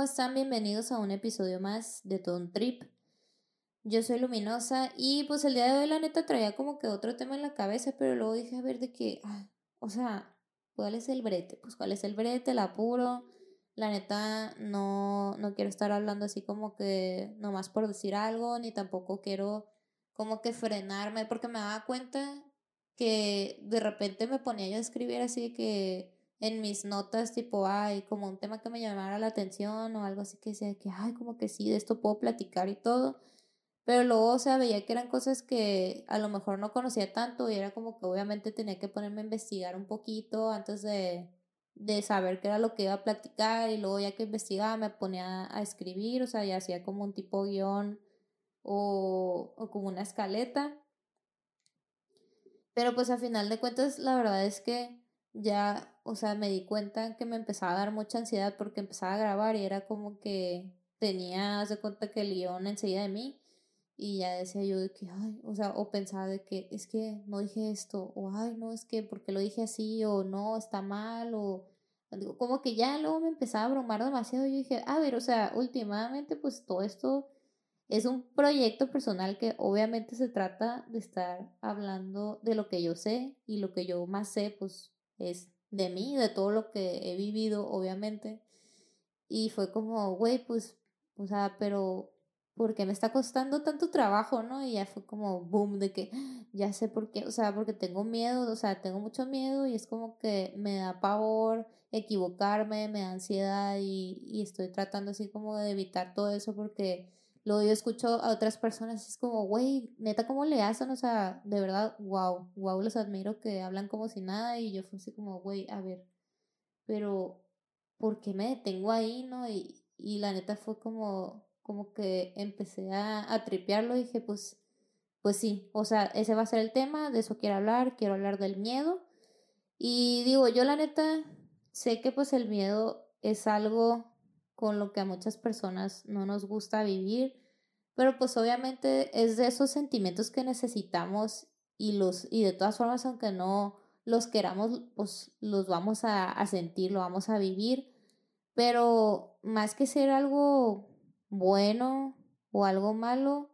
¿Cómo están? Bienvenidos a un episodio más de Ton Trip. Yo soy Luminosa y pues el día de hoy la neta traía como que otro tema en la cabeza, pero luego dije a ver de qué, o sea, ¿cuál es el brete? Pues cuál es el brete, el apuro. La neta no, no quiero estar hablando así como que nomás por decir algo, ni tampoco quiero como que frenarme, porque me daba cuenta que de repente me ponía yo a escribir así que en mis notas tipo, ay, como un tema que me llamara la atención o algo así que decía que, ay, como que sí, de esto puedo platicar y todo. Pero luego, o sea, veía que eran cosas que a lo mejor no conocía tanto y era como que obviamente tenía que ponerme a investigar un poquito antes de, de saber qué era lo que iba a platicar y luego ya que investigaba me ponía a escribir, o sea, ya hacía como un tipo guion o, o como una escaleta. Pero pues a final de cuentas, la verdad es que ya, o sea, me di cuenta que me empezaba a dar mucha ansiedad porque empezaba a grabar y era como que tenía, de cuenta que el guion enseguida de mí y ya decía yo de que, ay, o sea, o pensaba de que es que no dije esto, o ay, no, es que porque lo dije así, o no, está mal, o como que ya luego me empezaba a abrumar demasiado y yo dije, a ver, o sea, últimamente pues todo esto es un proyecto personal que obviamente se trata de estar hablando de lo que yo sé y lo que yo más sé pues es de mí, de todo lo que he vivido obviamente. Y fue como, güey, pues, o sea, pero porque me está costando tanto trabajo, ¿no? Y ya fue como boom de que ya sé por qué, o sea, porque tengo miedo, o sea, tengo mucho miedo y es como que me da pavor equivocarme, me da ansiedad y, y estoy tratando así como de evitar todo eso porque luego yo escucho a otras personas y es como, güey, neta, ¿cómo le hacen? O sea, de verdad, wow, wow, los admiro que hablan como si nada y yo fui así como, güey, a ver, pero ¿por qué me detengo ahí, no? Y, y la neta fue como, como que empecé a, a tripearlo y dije, pues, pues sí, o sea, ese va a ser el tema, de eso quiero hablar, quiero hablar del miedo. Y digo, yo la neta sé que pues el miedo es algo con lo que a muchas personas no nos gusta vivir, pero pues obviamente es de esos sentimientos que necesitamos y los y de todas formas aunque no los queramos pues los vamos a, a sentir, lo vamos a vivir, pero más que ser algo bueno o algo malo,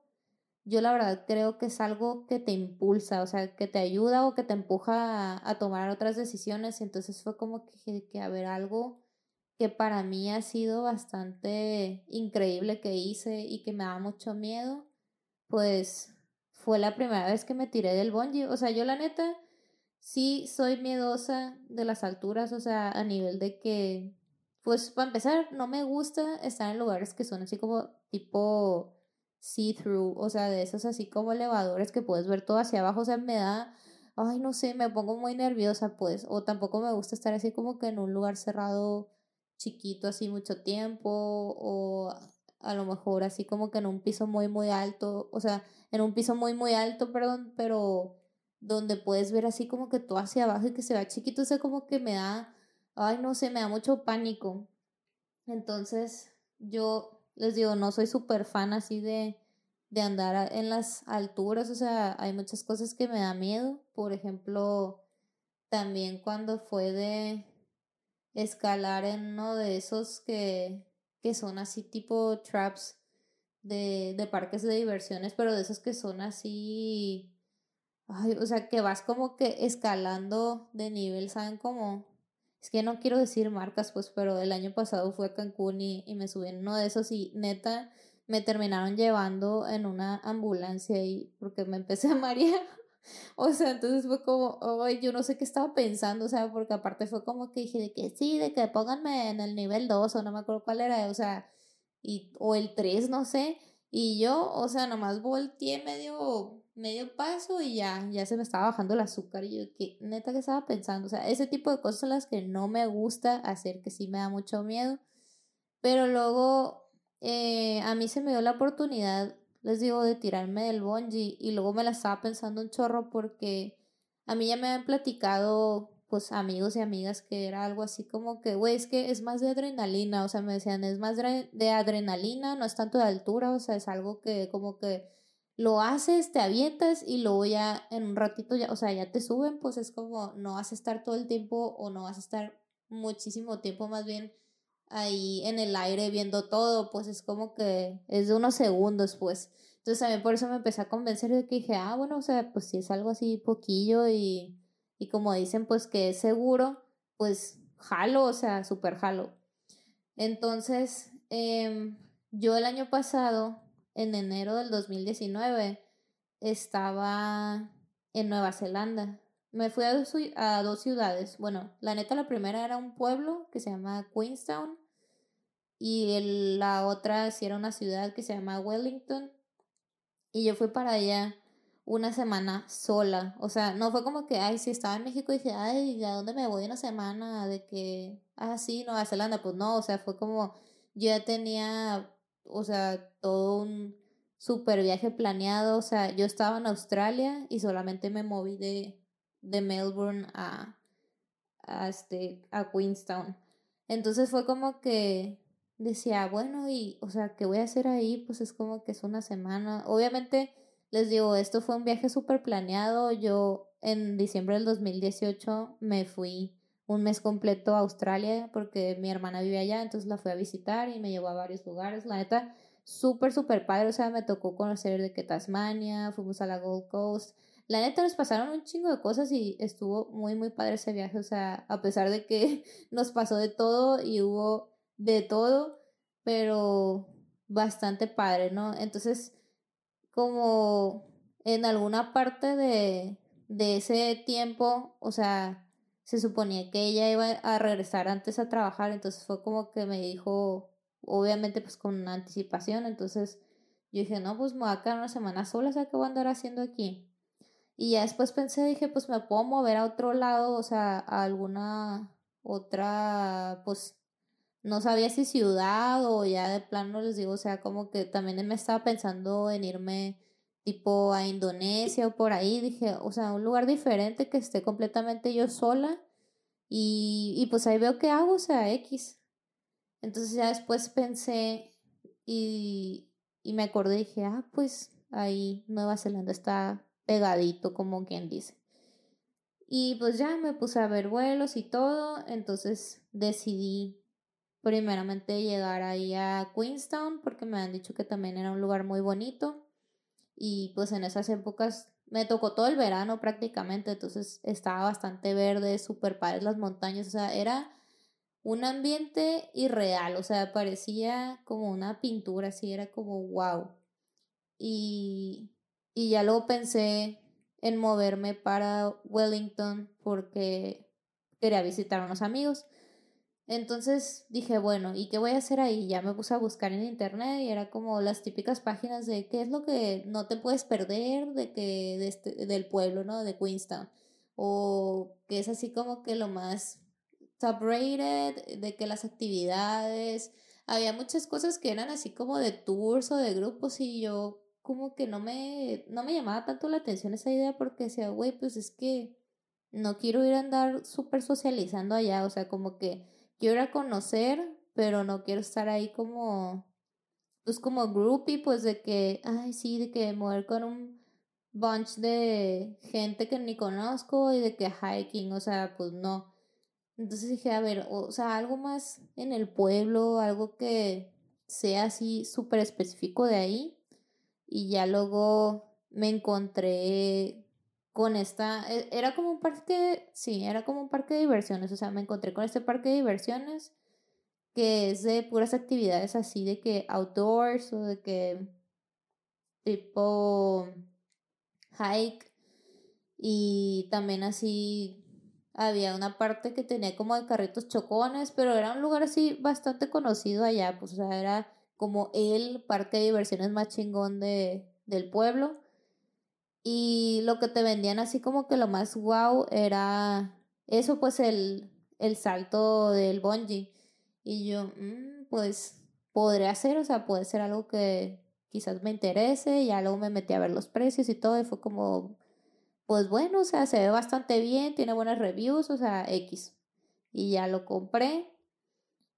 yo la verdad creo que es algo que te impulsa, o sea, que te ayuda o que te empuja a, tomar otras decisiones. Entonces fue como que, que, a ver, algo que para mí ha sido bastante increíble que hice y que me da mucho miedo, pues fue la primera vez que me tiré del bungee. O sea, yo la neta sí soy miedosa de las alturas, o sea, a nivel de que pues para empezar, no me gusta estar en lugares que son así como tipo see-through, o sea, de esos así como elevadores que puedes ver todo hacia abajo, o sea, me da, ay, no sé, me pongo muy nerviosa, pues, o tampoco me gusta estar así como que en un lugar cerrado chiquito así mucho tiempo, o a lo mejor así como que en un piso muy, muy alto, o sea, en un piso muy, muy alto, perdón, pero donde puedes ver así como que todo hacia abajo y que se va chiquito, o sea, como que me da ay, no sé, me da mucho pánico. Entonces, yo les digo, no soy súper fan así de, de andar en las alturas, o sea, hay muchas cosas que me da miedo. Por ejemplo, también cuando fue de escalar en uno de esos que, que son así tipo traps de, de parques de diversiones, pero de esos que son así, ay, o sea, que vas como que escalando de nivel, ¿saben cómo? es que no quiero decir marcas, pues, pero el año pasado fui a Cancún y, y me subí en uno de esos y neta me terminaron llevando en una ambulancia y porque me empecé a marear. O sea, entonces fue como, ay, yo no sé qué estaba pensando, o sea, porque aparte fue como que dije de que sí, de que pónganme en el nivel 2 o no me acuerdo cuál era, o sea, y, o el 3, no sé, y yo, o sea, nomás volteé medio medio paso y ya, ya se me estaba bajando el azúcar. Y yo, que neta que estaba pensando, o sea, ese tipo de cosas son las que no me gusta hacer, que sí me da mucho miedo. Pero luego eh, a mí se me dio la oportunidad, les digo, de tirarme del bungee y luego me la estaba pensando un chorro porque a mí ya me habían platicado pues amigos y amigas que era algo así como que, güey, es que es más de adrenalina, o sea, me decían, es más de adrenalina, no es tanto de altura, o sea, es algo que como que lo haces, te avientas y luego ya en un ratito ya, o sea, ya te suben, pues es como no vas a estar todo el tiempo o no vas a estar muchísimo tiempo más bien ahí en el aire viendo todo, pues es como que es de unos segundos, pues. Entonces también por eso me empecé a convencer de que dije, ah, bueno, o sea, pues si es algo así poquillo y, y como dicen, pues que es seguro, pues jalo, o sea, súper jalo. Entonces, em, yo el año pasado, en enero del 2019, estaba en Nueva Zelanda. Me fui a dos, a dos ciudades. Bueno, la neta, la primera era un pueblo que se llama Queenstown. Y la otra sí era una ciudad que se llama Wellington. Y yo fui para allá una semana sola. O sea, no fue como que, ay, si estaba en México dije, ay, ¿a dónde me voy una semana? De que, ah, sí, Nueva Zelanda. Pues no, o sea, fue como, yo ya tenía, o sea, todo un super viaje planeado. O sea, yo estaba en Australia y solamente me moví de, de Melbourne a, este, a Queenstown. Entonces fue como que decía, bueno, y, o sea, ¿qué voy a hacer ahí? Pues es como que es una semana. Obviamente, les digo, esto fue un viaje súper planeado. Yo en diciembre del 2018 me fui un mes completo a Australia porque mi hermana vive allá, entonces la fui a visitar y me llevó a varios lugares. La neta, súper, súper padre. O sea, me tocó conocer de que Tasmania, fuimos a la Gold Coast. La neta nos pasaron un chingo de cosas y estuvo muy, muy padre ese viaje. O sea, a pesar de que nos pasó de todo y hubo de todo, pero bastante padre, ¿no? Entonces, como en alguna parte de, de ese tiempo, o sea, se suponía que ella iba a regresar antes a trabajar, entonces fue como que me dijo, obviamente pues con una anticipación, entonces yo dije, no, pues me voy a quedar una semana sola, o sea, ¿qué voy a andar haciendo aquí? Y ya después pensé, dije, pues me puedo mover a otro lado, o sea, a alguna otra, pues, no sabía si ciudad o ya de plano les digo, o sea, como que también me estaba pensando en irme tipo a Indonesia o por ahí, dije, o sea, un lugar diferente que esté completamente yo sola y, y pues ahí veo qué hago, o sea, X. Entonces ya después pensé y, y me acordé dije, ah, pues ahí Nueva Zelanda está pegadito, como quien dice. Y pues ya me puse a ver vuelos y todo, entonces decidí primeramente llegar ahí a Queenstown porque me han dicho que también era un lugar muy bonito y pues en esas épocas me tocó todo el verano prácticamente, entonces estaba bastante verde, súper padres las montañas, o sea, era un ambiente irreal, o sea, parecía como una pintura, así era como wow. Y, y ya luego pensé en moverme para Wellington porque quería visitar a unos amigos. Entonces dije, bueno, ¿y qué voy a hacer ahí? Ya me puse a buscar en internet y era como las típicas páginas de qué es lo que no te puedes perder de que de este, del pueblo, ¿no? De Queenstown. O que es así como que lo más top rated, de que las actividades, había muchas cosas que eran así como de tours o de grupos y yo como que no me, no me llamaba tanto la atención esa idea porque decía, güey, pues es que no quiero ir a andar súper socializando allá, o sea, como que quiero ir a conocer, pero no quiero estar ahí como, pues como groupie, pues de que, ay, sí, de que mover con un bunch de gente que ni conozco y de que hiking, o sea, pues no. Entonces dije, a ver, o sea, algo más en el pueblo, algo que sea así súper específico de ahí. Y ya luego me encontré con esta, e, era como un parque, sí, era como un parque de diversiones, o sea, me encontré con este parque de diversiones que es de puras actividades así de que outdoors o de que tipo hike y también así había una parte que tenía como de carritos chocones, pero era un lugar así bastante conocido allá, pues o sea, era como el parque de diversiones más chingón de, del pueblo. Y lo que te vendían así como que lo más guau era eso, pues el, el salto del bungee. Y yo, mm, pues podría hacer, o sea, puede ser algo que quizás me interese. Ya luego me metí a ver los precios y todo. Y fue como, pues bueno, o sea, se ve bastante bien, tiene buenas reviews, o sea, X. Y ya lo compré.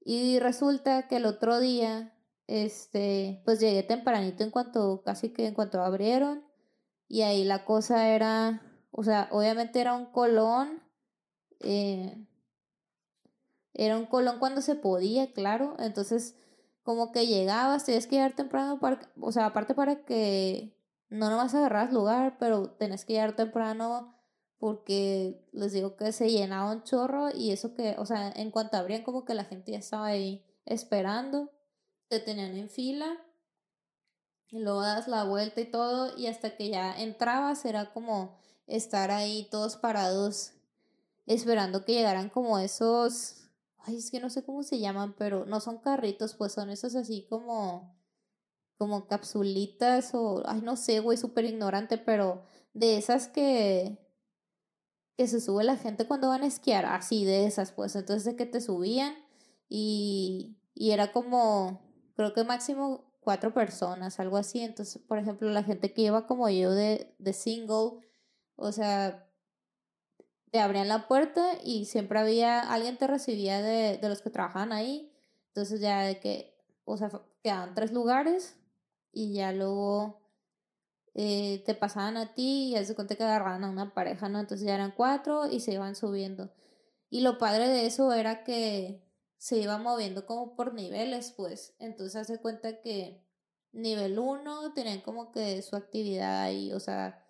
Y resulta que el otro día, este, pues llegué tempranito en cuanto, casi que en cuanto abrieron. Y ahí la cosa era, o sea, obviamente era un colón. Eh, era un colón cuando se podía, claro. Entonces, como que llegabas, tenías que llegar temprano, para, o sea, aparte para que no nomás agarras lugar, pero tenés que llegar temprano porque les digo que se llenaba un chorro y eso que, o sea, en cuanto abrían como que la gente ya estaba ahí esperando, te tenían en fila y luego das la vuelta y todo y hasta que ya entrabas era como estar ahí todos parados esperando que llegaran como esos, ay, es que no sé cómo se llaman, pero no son carritos, pues son esos así como como capsulitas o, ay, no sé, güey, súper ignorante, pero de esas que, que se sube la gente cuando van a esquiar, así de esas, pues, entonces de que te subían y, y era como, creo que máximo cuatro personas, algo así, entonces, por ejemplo, la gente que iba como yo de, de single, o sea, te abrían la puerta y siempre había, alguien te recibía de, de los que trabajaban ahí, entonces ya de que, o sea, quedaban tres lugares y ya luego eh, te pasaban a ti y ya se cuenta que agarraban a una pareja, ¿no? Entonces ya eran cuatro y se iban subiendo. Y lo padre de eso era que se iba moviendo como por niveles, pues. Entonces hace cuenta que nivel uno tenían como que su actividad ahí, o sea,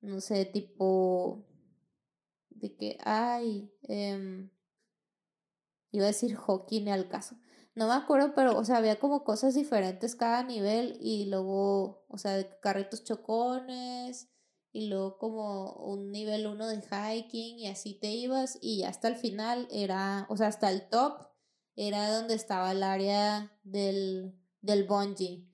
no sé, tipo de que, ay, eh, iba a decir hockey ni al caso, no me acuerdo, pero, o sea, había como cosas diferentes cada nivel y luego, o sea, carritos chocones y luego como un nivel uno de hiking y así te ibas y hasta el final era, o sea, hasta el top era donde estaba el área del, del bungee.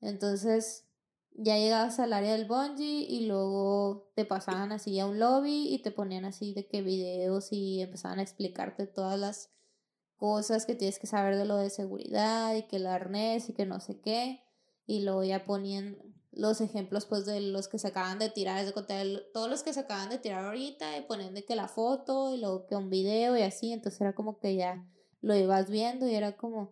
Entonces, ya llegabas al área del bungee y luego te pasaban así a un lobby y te ponían así de qué videos y empezaban a explicarte todas las cosas que tienes que saber de lo de seguridad y que el arnés y que no sé qué. Y luego ya ponían los ejemplos pues de los que se acaban de tirar, es de todos los que se acaban de tirar ahorita y ponen de que la foto y luego que un video y así, entonces era como que ya lo ibas viendo y era como,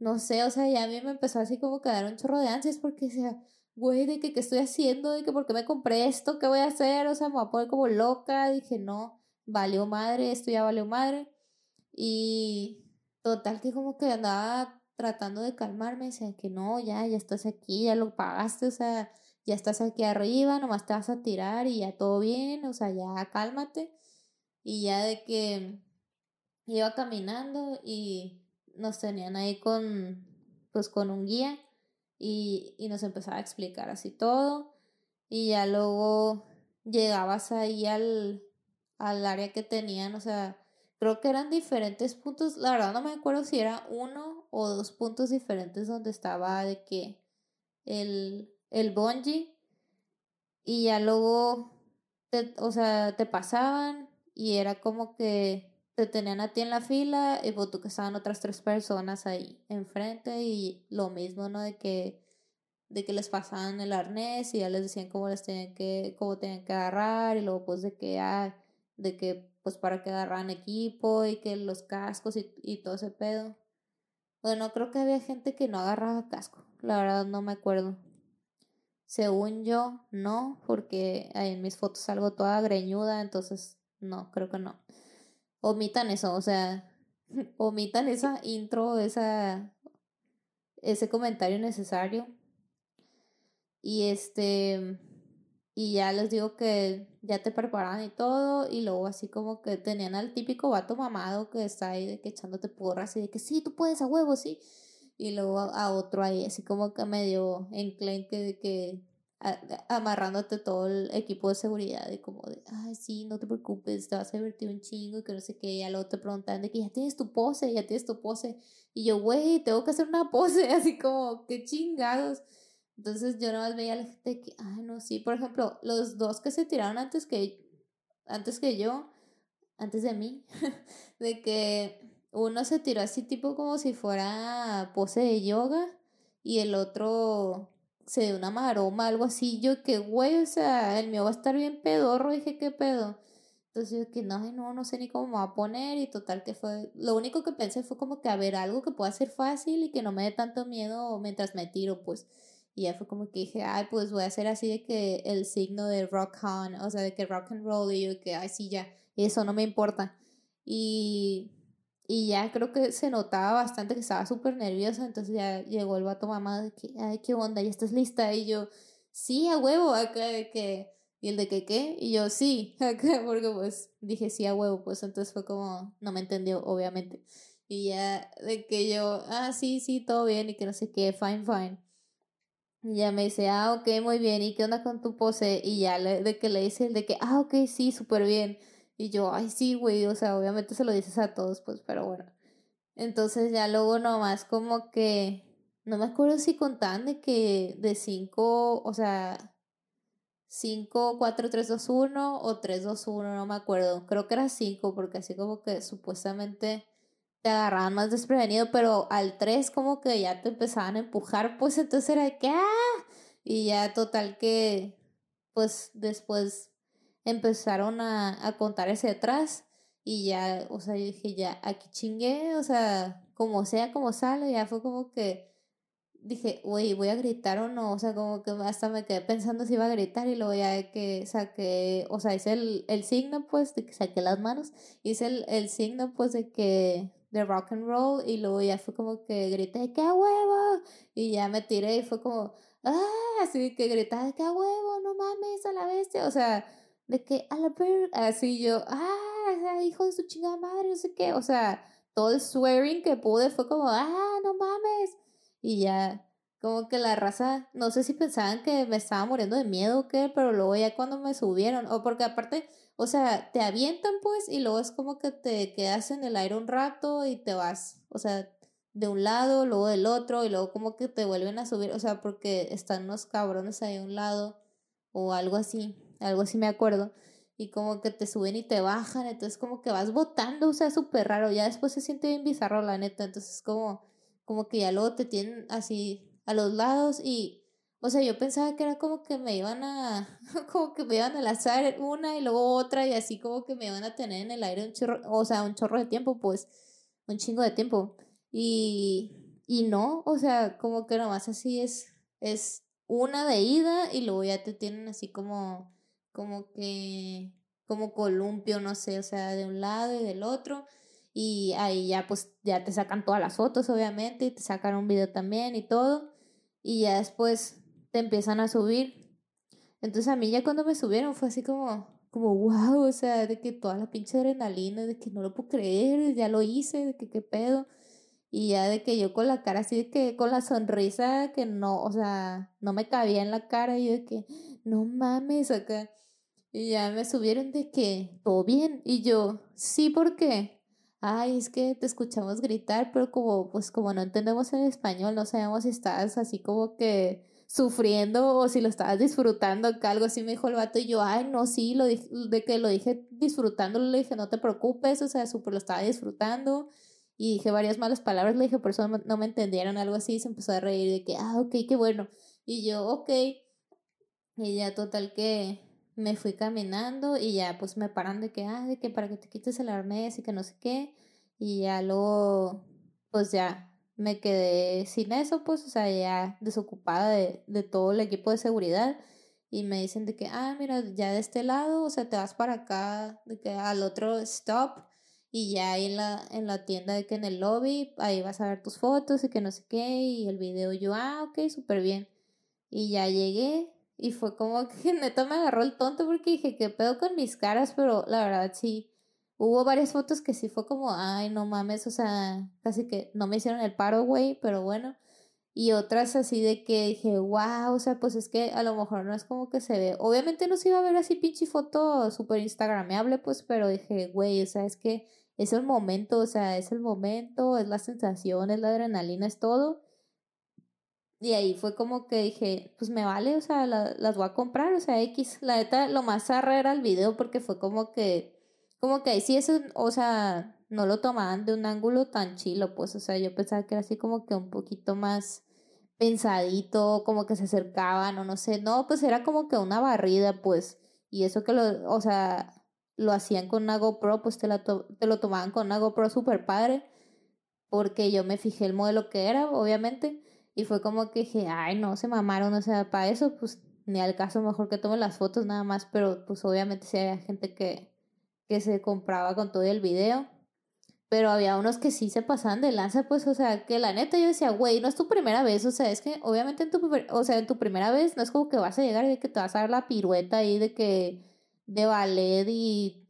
no sé, o sea, ya a mí me empezó así como que dar un chorro de ansias porque sea, güey, de que qué estoy haciendo, de que por qué me compré esto, qué voy a hacer, o sea, me voy a poner como loca, dije, no, valió madre, esto ya valió madre. Y Total que como que andaba tratando de calmarme, decía que no, ya, ya estás aquí, ya lo pagaste, o sea, ya estás aquí arriba, nomás te vas a tirar y ya todo bien, o sea, ya cálmate. Y ya de que iba caminando y nos tenían ahí con, pues con un guía y, y nos empezaba a explicar así todo. Y ya luego llegabas ahí al, al área que tenían, o sea, creo que eran diferentes puntos, la verdad no me acuerdo si era uno o dos puntos diferentes donde estaba de que el, el bungee y ya luego, te, o sea, te pasaban y era como que te tenían a ti en la fila y pues tú que estaban otras tres personas ahí enfrente y lo mismo, ¿no? De que de que les pasaban el arnés y ya les decían cómo les tenían que, cómo tenían que agarrar y luego pues de que, ah, de que pues para que agarran equipo y que los cascos y, y todo ese pedo. Bueno, creo que había gente que no agarraba casco, la verdad no me acuerdo. Según yo, no, porque en mis fotos salgo toda greñuda, entonces no, creo que no. Omitan eso, o sea, omitan esa intro, esa ese comentario necesario. Y este y ya les digo que ya te preparan y todo, y luego así como que tenían al típico vato mamado que está ahí de que echándote porras y de que sí, tú puedes a huevo, sí. Y luego a, otro ahí así como que medio enclenque de que amarrándote todo el equipo de seguridad y como de, ay, sí, no te preocupes, te vas a divertir un chingo y que no sé qué, y luego te preguntan de que ya tienes tu pose, ya tienes tu pose, y yo, güey, tengo que hacer una pose, así como, qué chingados. Entonces yo más veía a la gente que, ay, no, sí, por ejemplo, los dos que se tiraron antes que, antes que yo, antes de mí, de que uno se tiró así tipo como si fuera pose de yoga y el otro se dio una maroma, algo así, yo que güey, o sea, el mío va a estar bien pedorro, dije, ¿qué pedo? Entonces yo que no, no, no sé ni cómo me va a poner y total que fue, lo único que pensé fue como que a algo que pueda ser fácil y que no me dé tanto miedo mientras me tiro, pues. Y ya fue como que dije, ay, pues voy a hacer así de que el signo de rock on, o sea, de que rock and roll, y yo que, ay, sí, ya, eso no me importa. Y, Y ya creo que se notaba bastante que estaba súper nerviosa, entonces ya llegó el vato mamá de que, ay, qué onda, ya estás lista. Y yo, sí, a huevo, acá de que, y el de que, ¿qué? Y yo, sí, acá, porque pues dije, sí, a huevo, pues entonces fue como, no me entendió, obviamente. Y ya de que yo, ah, sí, sí, todo bien, y que no sé qué, fine, fine. Y ya me dice, ah, ok, muy bien, ¿y qué onda con tu pose? Y ya le, de que le dice el de que, ah, ok, sí, súper bien. Y yo, ay, sí, güey, o sea, obviamente se lo dices a todos, pues, pero bueno. Entonces ya luego nomás como que, no me acuerdo si contaban de que de 5, o sea, 5, 4, 3, 2, 1 o 3, 2, 1, no me acuerdo. Creo que era 5 porque así como que supuestamente te agarraban más desprevenido, pero al 3 como que ya te empezaban a empujar, pues entonces era de que, ¡ah! Y ya total que, pues después empezaron a, a contar ese atrás y ya, o sea, yo dije, ya, aquí chingué, o sea, como sea, como sale, ya fue como que dije, güey, voy a gritar o no, o sea, como que hasta me quedé pensando si iba a gritar y luego ya que saqué, o sea, hice el, el signo, pues, de que saqué las manos, hice el, el signo, pues, de que, de rock and roll y luego ya fue como que grité, ¡qué huevo! Y ya me tiré y fue como, ¡ah! Así que gritaba, ¡qué huevo! ¡No mames a la bestia! O sea, de que a la ver, así yo, ah, hijo de su chingada madre, no sé qué, o sea, todo el swearing que pude fue como, ah, no mames, y ya, como que la raza, no sé si pensaban que me estaba muriendo de miedo o qué, pero luego ya cuando me subieron, o porque aparte, o sea, te avientan pues y luego es como que te quedas en el aire un rato y te vas, o sea, de un lado, luego del otro y luego como que te vuelven a subir, o sea, porque están unos cabrones ahí a un lado o algo así algo así me acuerdo, y como que te suben y te bajan, entonces como que vas botando, o sea, súper raro, ya después se siente bien bizarro, la neta, entonces como, como que ya luego te tienen así a los lados y, o sea, yo pensaba que era como que me iban a, como que me iban a lanzar una y luego otra y así como que me iban a tener en el aire un chorro, o sea, un chorro de tiempo, pues, un chingo de tiempo, y, y no, o sea, como que nomás así es, es una de ida y luego ya te tienen así como como que, como columpio, no sé, o sea, de un lado y del otro. Y ahí ya pues ya te sacan todas las fotos, obviamente, y te sacan un video también y todo. Y ya después te empiezan a subir. Entonces a mí ya cuando me subieron fue así como, como wow, o sea, de que toda la pinche adrenalina, de que no lo puedo creer, ya lo hice, de que qué pedo. Y ya de que yo con la cara así, de que con la sonrisa que no, o sea, no me cabía en la cara, y yo de que, no mames, acá. Y ya me subieron de que, ¿todo bien? Y yo, sí, ¿por qué? Ay, es que te escuchamos gritar, pero como, pues como no entendemos el español, no sabemos si estás así como que sufriendo o si lo estabas disfrutando, que algo así me dijo el vato y yo, ay, no, sí, lo dije, de que lo dije disfrutando, le dije, no te preocupes, o sea, súper lo estaba disfrutando y dije varias malas palabras, le dije, por eso no me entendieron, algo así, y se empezó a reír de que, ah, ok, qué bueno, y yo, ok, y ya total que me fui caminando y ya pues me paran de que, ah, de que para que te quites el arnés y que no sé qué. Y ya luego, pues ya me quedé sin eso, pues, o sea, ya desocupada de, de todo el equipo de seguridad. Y me dicen de que, ah, mira, ya de este lado, o sea, te vas para acá, de que al otro stop. Y ya ahí en la, en la tienda de que en el lobby, ahí vas a ver tus fotos y que no sé qué. Y el video yo, ah, ok, súper bien. Y ya llegué y fue como que neta me agarró el tonto porque dije, ¿qué pedo con mis caras? Pero la verdad sí, hubo varias fotos que sí fue como, ay, no mames, o sea, casi que no me hicieron el paro, güey, pero bueno. Y otras así de que dije, wow, o sea, pues es que a lo mejor no es como que se ve. Obviamente no se iba a ver así pinche foto súper instagrameable, pues, pero dije, güey, o sea, es que es el momento, o sea, es el momento, es la sensación, es la adrenalina, es todo. Y ahí fue como que dije, pues me vale, o sea, las voy a comprar, o sea, X. La neta, lo más zarra era el video porque fue como que, como que ahí sí eso, o sea, no lo tomaban de un ángulo tan chilo, pues, o sea, yo pensaba que era así como que un poquito más pensadito, como que se acercaban o no sé, no, pues era como que una barrida, pues, y eso que lo, o sea, lo hacían con una GoPro, pues te, la te lo tomaban con una GoPro super padre, porque yo me fijé el modelo que era, obviamente y fue como que dije, ay, no, se mamaron, o sea, para eso, pues ni al caso mejor que tome las fotos nada más, pero pues obviamente sí había gente que, que se compraba con todo el video. Pero había unos que sí se pasaban de lanza, pues, o sea, que la neta yo decía, güey, no es tu primera vez, o sea, es que obviamente en tu, o sea, en tu primera vez no es como que vas a llegar y de que te vas a dar la pirueta ahí de que, de ballet y,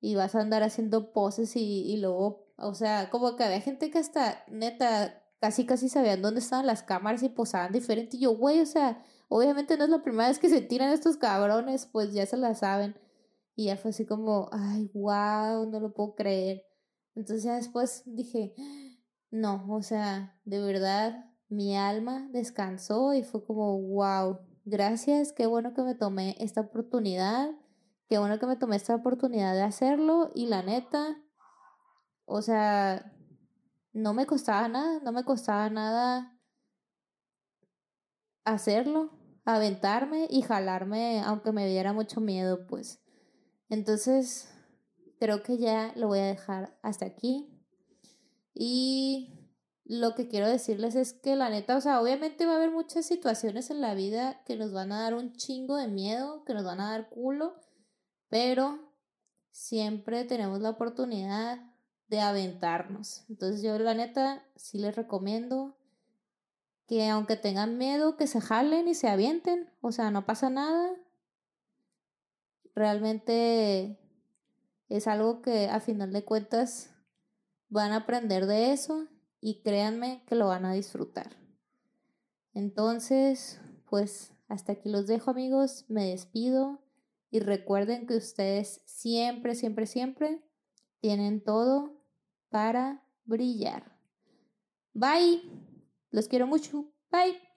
y vas a andar haciendo poses y, y luego, o sea, como que había gente que hasta, neta, casi casi sabían dónde estaban las cámaras y posaban diferente. Y yo, güey, o sea, obviamente no es la primera vez que se tiran estos cabrones, pues ya se la saben. Y ya fue así como, ay, wow, no lo puedo creer. Entonces ya después dije, no, o sea, de verdad, mi alma descansó y fue como, wow, gracias, qué bueno que me tomé esta oportunidad, qué bueno que me tomé esta oportunidad de hacerlo y la neta, o sea, no me costaba nada, no me costaba nada hacerlo, aventarme y jalarme, aunque me diera mucho miedo, pues. Entonces, creo que ya lo voy a dejar hasta aquí. Y lo que quiero decirles es que la neta, o sea, obviamente va a haber muchas situaciones en la vida que nos van a dar un chingo de miedo, que nos van a dar culo, pero siempre tenemos la oportunidad de aventarnos. Entonces yo la neta sí les recomiendo que aunque tengan miedo, que se jalen y se avienten, o sea, no pasa nada. Realmente es algo que a final de cuentas van a aprender de eso y créanme que lo van a disfrutar. Entonces, pues hasta aquí los dejo amigos, me despido y recuerden que ustedes siempre, siempre, siempre tienen todo para brillar. Bye. Los quiero mucho. Bye.